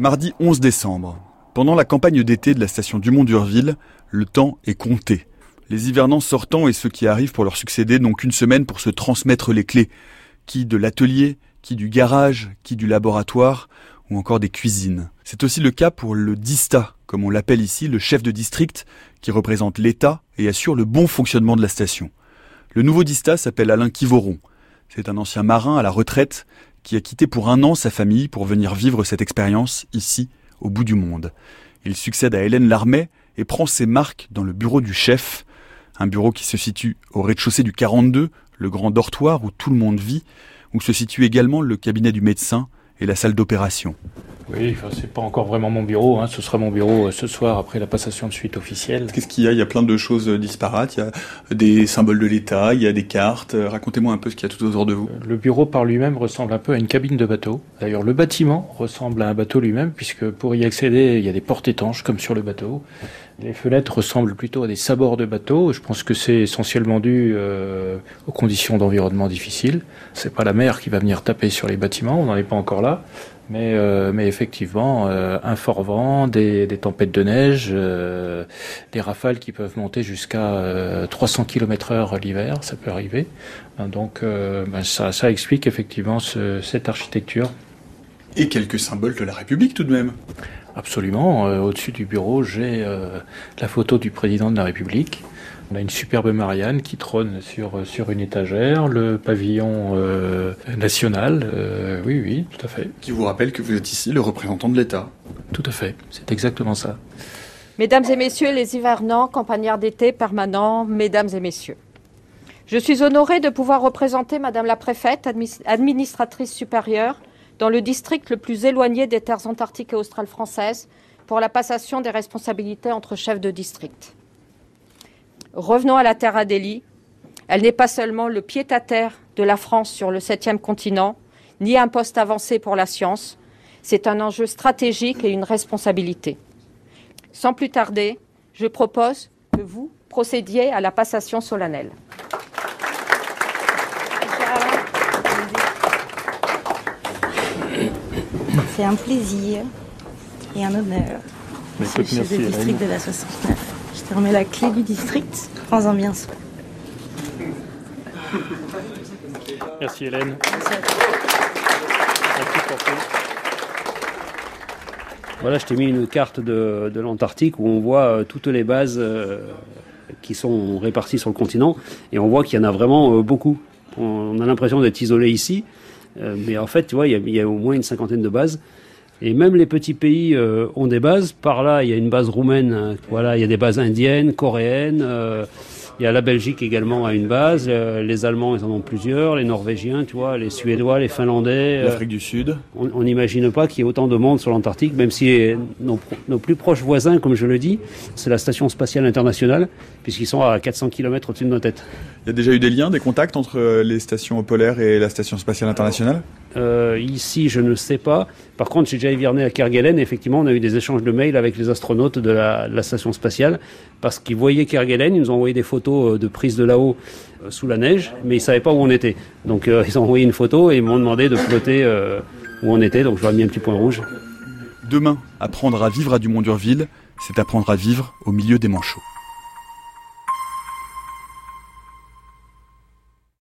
Mardi 11 décembre. Pendant la campagne d'été de la station Dumont d'Urville, le temps est compté. Les hivernants sortant et ceux qui arrivent pour leur succéder n'ont qu'une semaine pour se transmettre les clés. Qui de l'atelier, qui du garage, qui du laboratoire, ou encore des cuisines. C'est aussi le cas pour le DISTA, comme on l'appelle ici, le chef de district, qui représente l'État et assure le bon fonctionnement de la station. Le nouveau DISTA s'appelle Alain Kivoron. C'est un ancien marin à la retraite qui a quitté pour un an sa famille pour venir vivre cette expérience ici, au bout du monde. Il succède à Hélène Larmet et prend ses marques dans le bureau du chef, un bureau qui se situe au rez-de-chaussée du 42, le grand dortoir où tout le monde vit, où se situe également le cabinet du médecin et la salle d'opération. Oui, enfin, c'est pas encore vraiment mon bureau. Hein. Ce sera mon bureau euh, ce soir après la passation de suite officielle. Qu'est-ce qu'il y a? Il y a plein de choses euh, disparates. Il y a des symboles de l'État, il y a des cartes. Euh, racontez-moi un peu ce qu'il y a tout autour de vous. Le bureau par lui-même ressemble un peu à une cabine de bateau. D'ailleurs, le bâtiment ressemble à un bateau lui-même, puisque pour y accéder, il y a des portes étanches comme sur le bateau. Les fenêtres ressemblent plutôt à des sabords de bateau. Je pense que c'est essentiellement dû euh, aux conditions d'environnement difficiles. C'est pas la mer qui va venir taper sur les bâtiments, on n'en est pas encore là. Mais, euh, effectivement, euh, un fort vent, des, tempêtes de neige, des rafales qui peuvent monter jusqu'à 300 km heure l'hiver, ça peut arriver. Donc ben ça, explique effectivement ce, cette architecture. Et quelques symboles de la République tout de même. Absolument. Euh, Au-dessus du bureau, j'ai euh, la photo du président de la République. On a une superbe Marianne qui trône sur, sur une étagère, le pavillon euh, national. Euh, oui, oui, tout à fait. Qui vous rappelle que vous êtes ici le représentant de l'État. Tout à fait. C'est exactement ça. Mesdames et messieurs les hivernants, campagnards d'été permanents, mesdames et messieurs. Je suis honorée de pouvoir représenter Madame la préfète, administratrice supérieure, dans le district le plus éloigné des terres antarctiques et australes françaises pour la passation des responsabilités entre chefs de district. Revenons à la Terre Adélie. Elle n'est pas seulement le pied-à-terre de la France sur le septième continent, ni un poste avancé pour la science. C'est un enjeu stratégique et une responsabilité. Sans plus tarder, je propose que vous procédiez à la passation solennelle. C'est un plaisir et un honneur. Le chef de district de la 69. Je te remets la clé du district. Prends-en bien soin. Merci Hélène. Voilà, je t'ai mis une carte de, de l'Antarctique où on voit euh, toutes les bases euh, qui sont réparties sur le continent et on voit qu'il y en a vraiment euh, beaucoup. On a l'impression d'être isolé ici, mais en fait, tu vois, il y, a, au moins une cinquantaine de bases. Et même les petits pays euh, ont des bases. Par là, il y a une base roumaine. Hein, voilà, il y a des bases indiennes, coréennes. Euh, il y a la Belgique également a une base. Euh, les Allemands, ils en ont plusieurs. Les Norvégiens, tu vois, les Suédois, les Finlandais. L'Afrique du Sud. On n'imagine pas qu'il y ait autant de monde sur l'Antarctique, même si nos, nos, plus proches voisins, comme je le dis, c'est la Station spatiale internationale, puisqu'ils sont à 400 km au-dessus de nos têtes. Il y a déjà eu des liens, des contacts entre les stations polaires et la Station spatiale internationale? Euh, ici, je ne sais pas. Par contre, j'ai déjà hiverné à Kerguelen. Et effectivement, on a eu des échanges de mails avec les astronautes de la, station spatiale parce qu'ils voyaient Kerguelen. Ils nous ont envoyé des photos de prise de là-haut euh, sous la neige, mais ils savaient pas où on était. Donc, euh, ils ont envoyé une photo et ils m'ont demandé de flotter euh, où on était. Donc, je leur ai mis un petit point rouge. Demain, apprendre à vivre à Dumont d'Urville, c'est apprendre à vivre au milieu des manchots.